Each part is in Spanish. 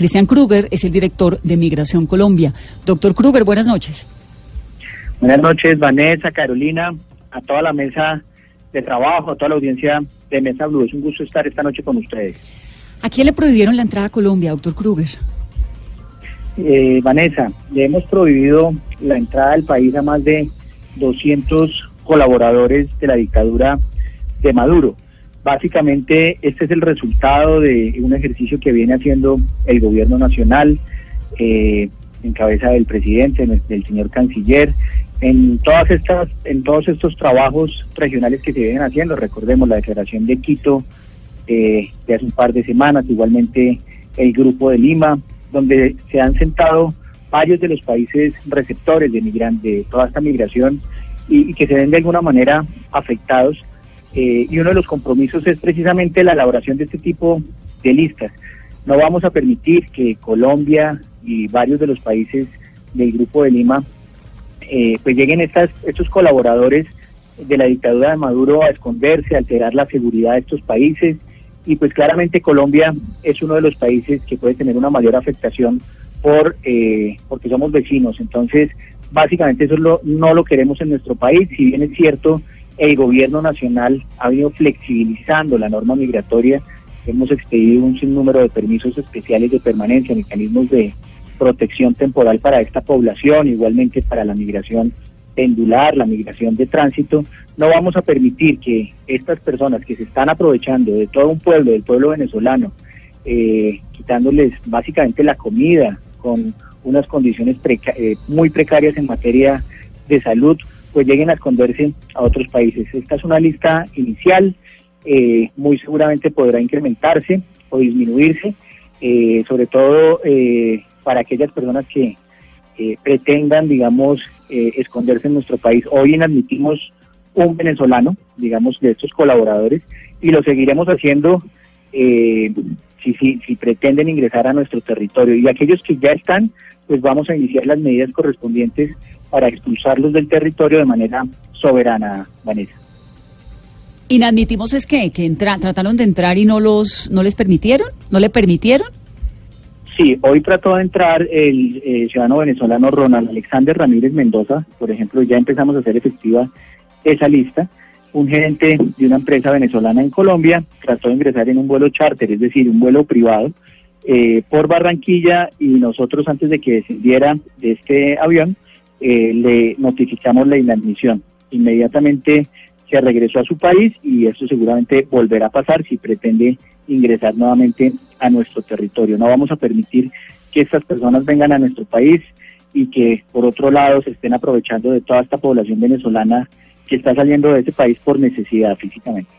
Cristian Kruger es el director de Migración Colombia. Doctor Kruger, buenas noches. Buenas noches, Vanessa, Carolina, a toda la mesa de trabajo, a toda la audiencia de Mesa Blue. Es un gusto estar esta noche con ustedes. ¿A quién le prohibieron la entrada a Colombia, doctor Kruger? Eh, Vanessa, le hemos prohibido la entrada al país a más de 200 colaboradores de la dictadura de Maduro. Básicamente, este es el resultado de un ejercicio que viene haciendo el gobierno nacional, eh, en cabeza del presidente, del señor canciller, en todas estas, en todos estos trabajos regionales que se vienen haciendo. Recordemos la declaración de Quito eh, de hace un par de semanas, igualmente el grupo de Lima, donde se han sentado varios de los países receptores de migrantes, de toda esta migración y, que se ven de alguna manera afectados. Eh, y uno de los compromisos es precisamente la elaboración de este tipo de listas. No vamos a permitir que Colombia y varios de los países del Grupo de Lima eh, pues lleguen estas, estos colaboradores de la dictadura de Maduro a esconderse, a alterar la seguridad de estos países y pues claramente Colombia es uno de los países que puede tener una mayor afectación por eh, porque somos vecinos. Entonces, básicamente eso no lo queremos en nuestro país. Si bien es cierto, el gobierno nacional ha venido flexibilizando la norma migratoria. Hemos expedido un sinnúmero de permisos especiales de permanencia, mecanismos de protección temporal para esta población, igualmente para la migración pendular, la migración de tránsito, no vamos a permitir que estas personas que se están aprovechando de todo un pueblo, del pueblo venezolano, eh, quitándoles básicamente la comida con unas condiciones eh, muy precarias en materia de salud, pues lleguen a esconderse a otros países. Esta es una lista inicial, eh, muy seguramente podrá incrementarse o disminuirse, sobre todo para aquellas personas que pretendan, digamos, eh, esconderse en nuestro país. Hoy inadmitimos un venezolano, digamos, de estos colaboradores, y lo seguiremos haciendo eh, si, si, si pretenden ingresar a nuestro territorio. Y aquellos que ya están, pues vamos a iniciar las medidas correspondientes para expulsarlos del territorio de manera soberana, Vanessa. Inadmitimos es que, que trataron de entrar y no los no les permitieron, no le permitieron. Sí, hoy trató de entrar el eh, ciudadano venezolano Ronald Alexander Ramírez Mendoza, por ejemplo, ya empezamos a hacer efectiva esa lista. Un gerente de una empresa venezolana en Colombia trató de ingresar en un vuelo charter, es decir, un vuelo privado, eh, por Barranquilla y nosotros antes de que descendiera de este avión eh, le notificamos la inadmisión. Inmediatamente se regresó a su país y esto seguramente volverá a pasar si pretende ingresar nuevamente a nuestro territorio. No vamos a permitir que estas personas vengan a nuestro país y que por otro lado se estén aprovechando de toda esta población venezolana que está saliendo de ese país por necesidad físicamente.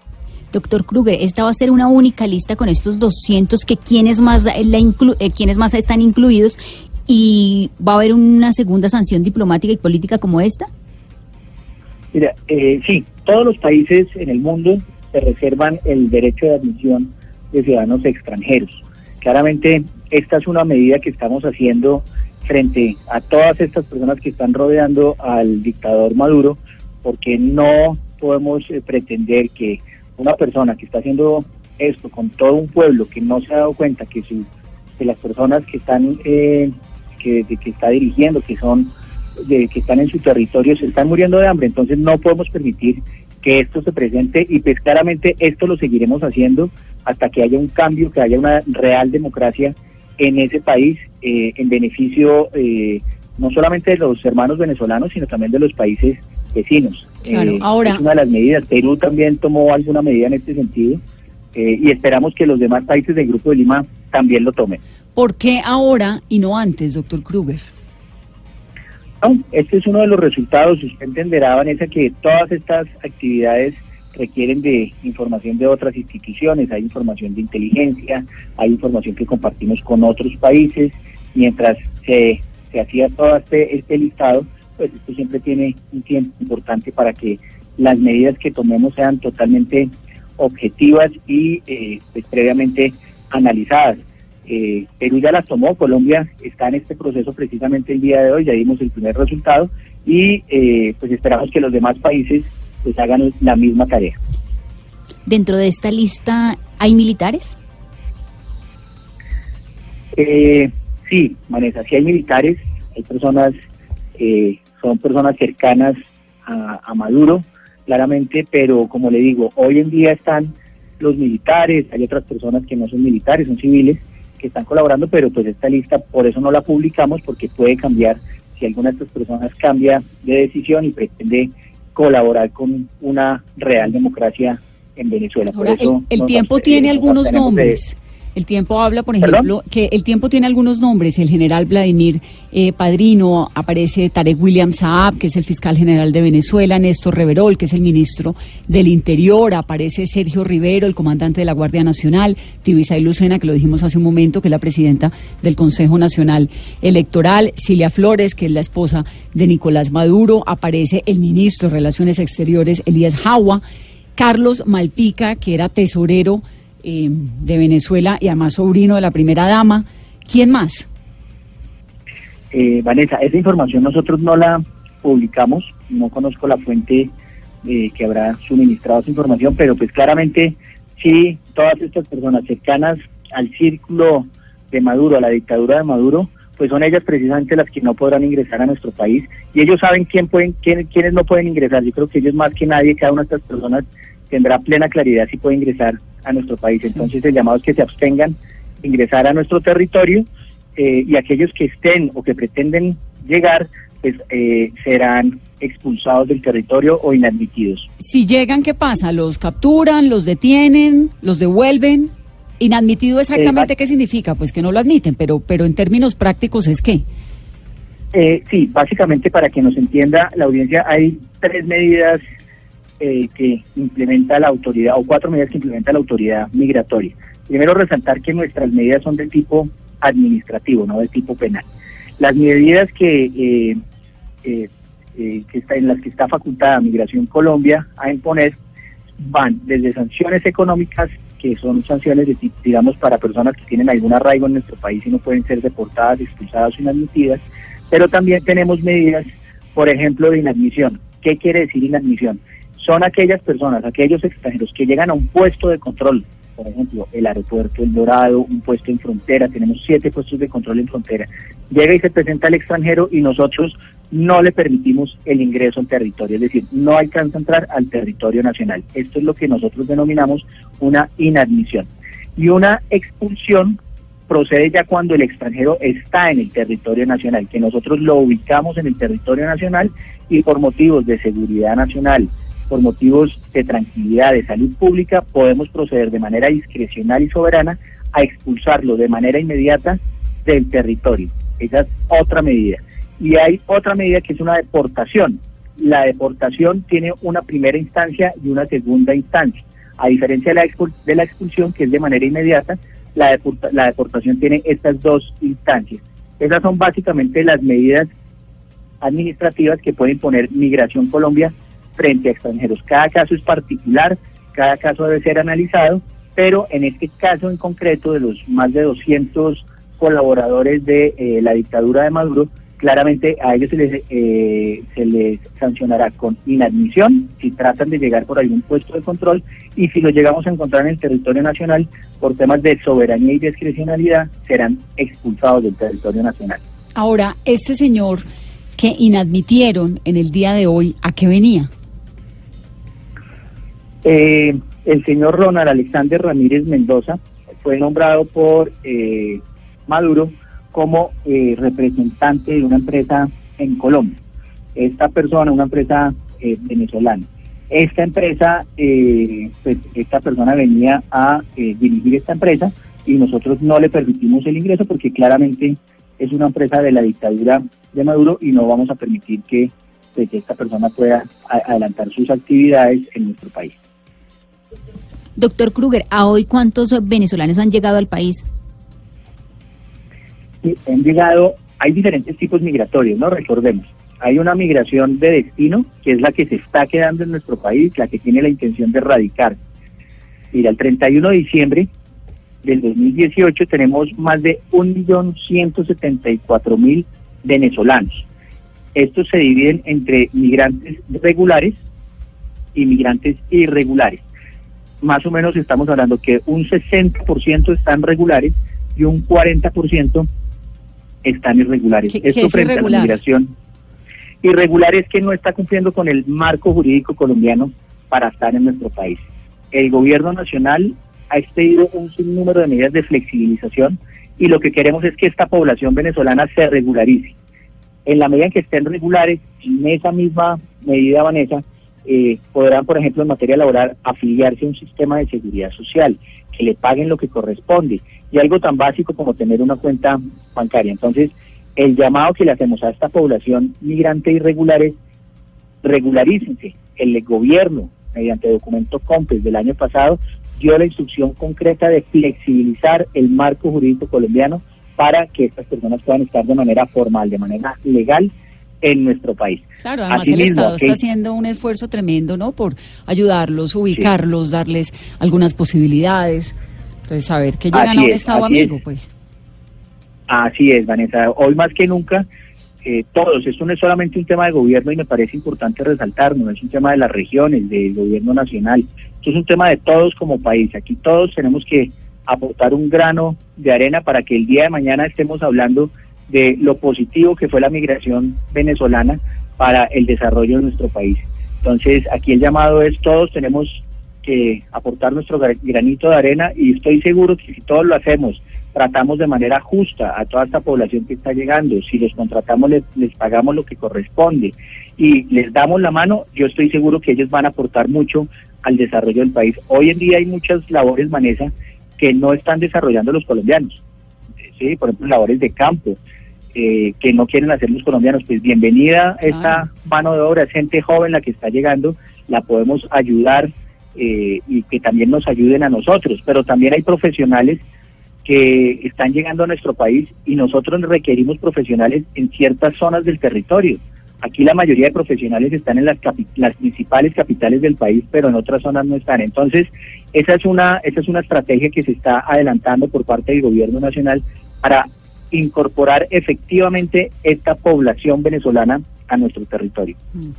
Doctor Kruger, esta va a ser una única lista con estos 200 que quienes más, la eh, quienes más están incluidos y va a haber una segunda sanción diplomática y política como esta. Mira, eh, sí, todos los países en el mundo se reservan el derecho de admisión de ciudadanos extranjeros. Claramente, esta es una medida que estamos haciendo frente a todas estas personas que están rodeando al dictador Maduro, porque no podemos eh, pretender que una persona que está haciendo esto con todo un pueblo que no se ha dado cuenta que, su, que las personas que están eh, que, que está dirigiendo, que son de, que están en su territorio, se están muriendo de hambre. Entonces no podemos permitir que esto se presente y pues claramente esto lo seguiremos haciendo hasta que haya un cambio, que haya una real democracia en ese país eh, en beneficio eh, no solamente de los hermanos venezolanos, sino también de los países vecinos. Claro, eh, ahora... Es una de las medidas. Perú también tomó alguna medida en este sentido y esperamos que los demás países del Grupo de Lima también lo tomen. ¿Por qué ahora y no antes, doctor Kruger? este es uno de los resultados. Usted entenderá, Vanessa, que todas estas actividades requieren de información de otras instituciones, hay información de inteligencia, hay información que compartimos con otros países, mientras se, se hacía todo este, este listado, pues esto siempre tiene un tiempo importante para que las medidas que tomemos sean totalmente objetivas y eh, pues, previamente analizadas. Eh, Perú ya las tomó, Colombia está en este proceso precisamente el día de hoy, ya dimos el primer resultado y eh, pues esperamos que los demás países pues hagan la misma tarea. ¿Dentro de esta lista hay militares? Eh, sí, Vanessa, sí hay militares, hay personas, eh, son personas cercanas a, Maduro, claramente, pero como le digo, hoy en día están los militares, hay otras personas que no son militares, son civiles, que están colaborando, pero pues esta lista por eso no la publicamos, porque puede cambiar si alguna de estas personas cambia de decisión y pretende colaborar con una real democracia en Venezuela. por eso el, tiempo tiene algunos nombres. El tiempo habla, por ejemplo, que el tiempo tiene algunos nombres. El general Vladimir eh, Padrino, aparece Tarek William Saab, que es el fiscal general de Venezuela, Néstor Reverol, que es el ministro del Interior, aparece Sergio Rivero, el comandante de la Guardia Nacional, Tibisay Lucena, que lo dijimos hace un momento, que es la presidenta del Consejo Nacional Electoral, Cilia Flores, que es la esposa de Nicolás Maduro, aparece el ministro de Relaciones Exteriores, Elías Jawa, Carlos Malpica, que era tesorero eh, de Venezuela y además sobrino de la primera dama. ¿Quién más? Eh, Vanessa, esa información nosotros no la publicamos, no conozco la fuente eh, que habrá suministrado esa información, pero pues claramente sí, todas estas personas cercanas al círculo de Maduro, a la dictadura de Maduro, pues son ellas precisamente las que no podrán ingresar a nuestro país y ellos saben quién pueden, quién, quiénes no pueden ingresar. Yo creo que ellos más que nadie, cada una de estas personas tendrá plena claridad si puede ingresar a nuestro país. Entonces el llamado es que se abstengan de ingresar a nuestro territorio eh, y aquellos que estén o que pretenden llegar, pues eh, serán expulsados del territorio o inadmitidos. Si llegan, ¿qué pasa? ¿Los capturan, los detienen, los devuelven? Inadmitido exactamente qué significa, pues que no lo admiten, pero pero en términos prácticos es qué. Eh, sí, básicamente para que nos entienda la audiencia hay tres medidas eh, que implementa la autoridad, o cuatro medidas que implementa la autoridad migratoria. Primero, resaltar que nuestras medidas son de tipo administrativo, no de tipo penal. Las medidas que, eh, eh, que está, en las que está facultada Migración Colombia a imponer van desde sanciones económicas, que son sanciones, de, digamos, para personas que tienen algún arraigo en nuestro país y no pueden ser deportadas, expulsadas o inadmitidas, pero también tenemos medidas, por ejemplo, de inadmisión. ¿Qué quiere decir inadmisión? Son aquellas personas, aquellos extranjeros que llegan a un puesto de control, por ejemplo, el aeropuerto El Dorado, un puesto en frontera, tenemos siete puestos de control en frontera, llega y se presenta al extranjero y nosotros no le permitimos el ingreso al territorio, es decir, no alcanza a entrar al territorio nacional. Esto es lo que nosotros denominamos una inadmisión. Y una expulsión procede ya cuando el extranjero está en el territorio nacional, que nosotros lo ubicamos en el territorio nacional y por motivos de seguridad nacional, por motivos de tranquilidad, de salud pública, podemos proceder de manera discrecional y soberana a expulsarlo de manera inmediata del territorio. Esa es otra medida. Y hay otra medida que es una deportación. La deportación tiene una primera instancia y una segunda instancia. A diferencia de la, expulsión, que es de manera inmediata, la, la deportación tiene estas dos instancias. Esas son básicamente las medidas administrativas que puede imponer Migración Colombia frente a extranjeros. Cada caso es particular, cada caso debe ser analizado, pero en este caso en concreto de los más de 200 colaboradores de eh, la dictadura de Maduro, claramente a ellos se les, eh, se les sancionará con inadmisión si tratan de llegar por algún puesto de control y si lo llegamos a encontrar en el territorio nacional por temas de soberanía y discrecionalidad serán expulsados del territorio nacional. Ahora, este señor que inadmitieron en el día de hoy, ¿a qué venía? Eh, el señor Ronald Alexander Ramírez Mendoza fue nombrado por eh, Maduro como eh, representante de una empresa en Colombia. Esta persona, una empresa venezolana. Esta empresa, pues esta persona venía a dirigir esta empresa y nosotros no le permitimos el ingreso porque claramente es una empresa de la dictadura de Maduro y no vamos a permitir que, pues, que esta persona pueda adelantar sus actividades en nuestro país. Doctor Kruger, ¿a hoy cuántos venezolanos han llegado al país? han llegado, hay diferentes tipos migratorios, ¿no? Recordemos, hay una migración de destino, que es la que se está quedando en nuestro país, la que tiene la intención de radicar. Mira, el 31 de diciembre del 2018 tenemos más de 1.174.000 venezolanos. Estos se dividen entre migrantes regulares y migrantes irregulares más o menos estamos hablando que un 60% están regulares y un 40% están irregulares. Esto frente a la migración. Irregular es que no está cumpliendo con el marco jurídico colombiano para estar en nuestro país. El gobierno nacional ha expedido un sinnúmero de medidas de flexibilización y lo que queremos es que esta población venezolana se regularice. En la medida en que estén regulares, en esa misma medida, Vanessa, eh, podrán, por ejemplo, en materia laboral, afiliarse a un sistema de seguridad social, que le paguen lo que corresponde, y algo tan básico como tener una cuenta bancaria. Entonces, el llamado que le hacemos a esta población migrante irregular es regularícense. El gobierno, mediante documento COMPES del año pasado, dio la instrucción concreta de flexibilizar el marco jurídico colombiano para que estas personas puedan estar de manera formal, de manera legal en nuestro país. Claro, además el Estado está haciendo un esfuerzo tremendo, ¿no? Por ayudarlos, ubicarlos, darles algunas posibilidades. Entonces, saber que llegan a un Estado amigo, pues. Así es, Vanessa. Hoy más que nunca, eh, todos, esto no es solamente un tema de gobierno y me parece importante resaltarlo, no es un tema de las regiones, del gobierno nacional, esto es un tema de todos como país. Aquí todos tenemos que aportar un grano de arena para que el día de mañana estemos hablando de lo positivo que fue la migración venezolana para el desarrollo de nuestro país. Entonces, aquí el llamado es todos tenemos que aportar nuestro granito de arena y estoy seguro que si todos lo hacemos, tratamos de manera justa a toda esta población que está llegando, si los contratamos les, les pagamos lo que corresponde y les damos la mano, yo estoy seguro que ellos van a aportar mucho al desarrollo del país. Hoy en día hay muchas labores, Vanessa, que no están desarrollando los colombianos. ¿sí? Por ejemplo, labores de campo, eh, que no quieren hacer los colombianos. Pues bienvenida esta ah. mano de obra, gente joven la que está llegando, la podemos ayudar eh, y que también nos ayuden a nosotros. Pero también hay profesionales que están llegando a nuestro país y nosotros requerimos profesionales en ciertas zonas del territorio. Aquí la mayoría de profesionales están en las, las principales capitales del país, pero en otras zonas no están. Entonces, esa es una esa es una estrategia que se está adelantando por parte del gobierno nacional para incorporar efectivamente esta población venezolana a nuestro territorio. Mm.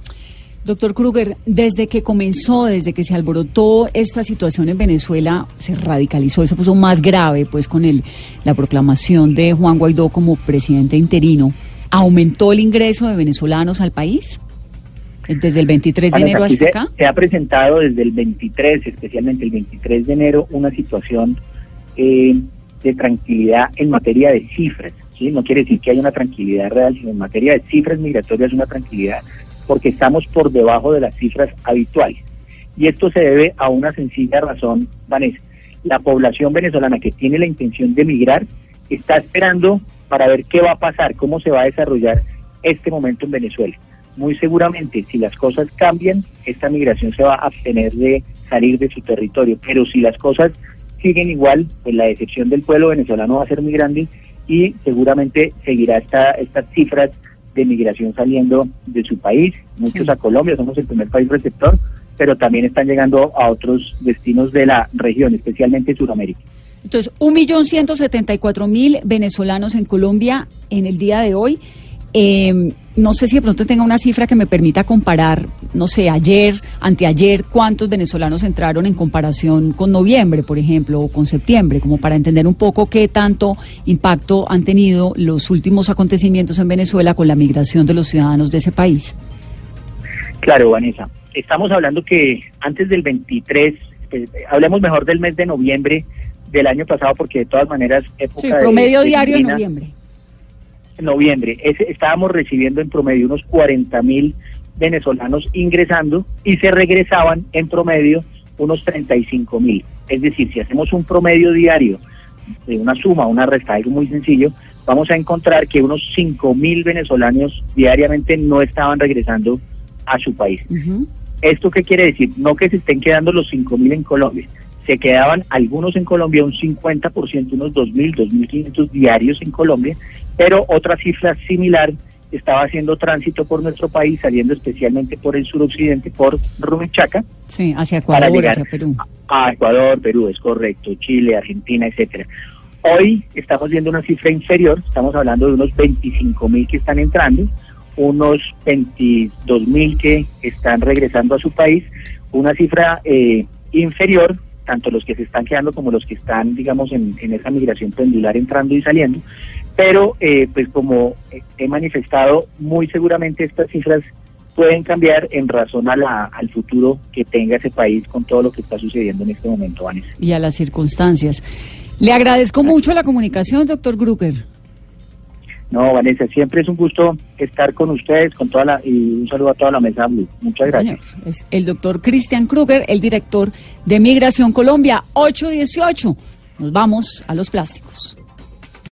Doctor Kruger, desde que comenzó, desde que se alborotó esta situación en Venezuela, se radicalizó, se puso más grave, pues con el, la proclamación de Juan Guaidó como presidente interino. ¿Aumentó el ingreso de venezolanos al país? Desde el 23 de enero hasta acá. Se ha presentado desde el 23, especialmente el 23 de enero, una situación eh, de tranquilidad en materia de cifras. ¿sí? No quiere decir que haya una tranquilidad real, sino en materia de cifras migratorias una tranquilidad porque estamos por debajo de las cifras habituales. Y esto se debe a una sencilla razón, Vanessa. La población venezolana que tiene la intención de migrar está esperando para ver qué va a pasar, cómo se va a desarrollar este momento en Venezuela. Muy seguramente, si las cosas cambian, esta migración se va a abstener de salir de su territorio. Pero si las cosas siguen igual, pues la decepción del pueblo venezolano va a ser muy grande y seguramente seguirá esta, estas cifras de migración saliendo de su país, muchos a Colombia, somos el primer país receptor, pero también están llegando a otros destinos de la región, especialmente Sudamérica. Entonces, un millón ciento setenta y cuatro mil venezolanos en Colombia en el día de hoy. Eh, no sé si de pronto tenga una cifra que me permita comparar, no sé, ayer, anteayer, cuántos venezolanos entraron en comparación con noviembre, por ejemplo, o con septiembre, como para entender un poco qué tanto impacto han tenido los últimos acontecimientos en Venezuela con la migración de los ciudadanos de ese país. Claro, Vanessa. Estamos hablando que antes del 23, pues, hablemos mejor del mes de noviembre del año pasado, porque de todas maneras, época sí, promedio diario en noviembre noviembre estábamos recibiendo en promedio unos 40 mil venezolanos ingresando y se regresaban en promedio unos 35 mil. Es decir, si hacemos un promedio diario de una suma, una resta, algo muy sencillo, vamos a encontrar que unos 5 mil venezolanos diariamente no estaban regresando a su país. ¿Esto qué quiere decir? No que se estén quedando los 5 mil en Colombia, se quedaban algunos en Colombia, un 50%, unos 2.000, 2.500 diarios en Colombia, pero otra cifra similar estaba haciendo tránsito por nuestro país, saliendo especialmente por el suroccidente, por Rumichaca. Sí, hacia Ecuador, hacia Perú. A, Ecuador, Perú, es correcto, Chile, Argentina, etcétera. Hoy estamos viendo una cifra inferior, estamos hablando de unos 25 mil que están entrando, unos 22 mil que están regresando a su país, una cifra eh, inferior tanto los que se están quedando como los que están, digamos, en, esa migración pendular entrando y saliendo. Pero, eh, pues como he manifestado, muy seguramente estas cifras pueden cambiar en razón a la, al futuro que tenga ese país con todo lo que está sucediendo en este momento, Vanessa. Y a las circunstancias. Le agradezco mucho la comunicación, doctor Grucker. No, Vanessa, siempre es un gusto estar con ustedes, con toda la, y un saludo a toda la mesa Muchas gracias. es el doctor Cristian Kruger, el director de Migración Colombia, 818. Nos vamos a los plásticos.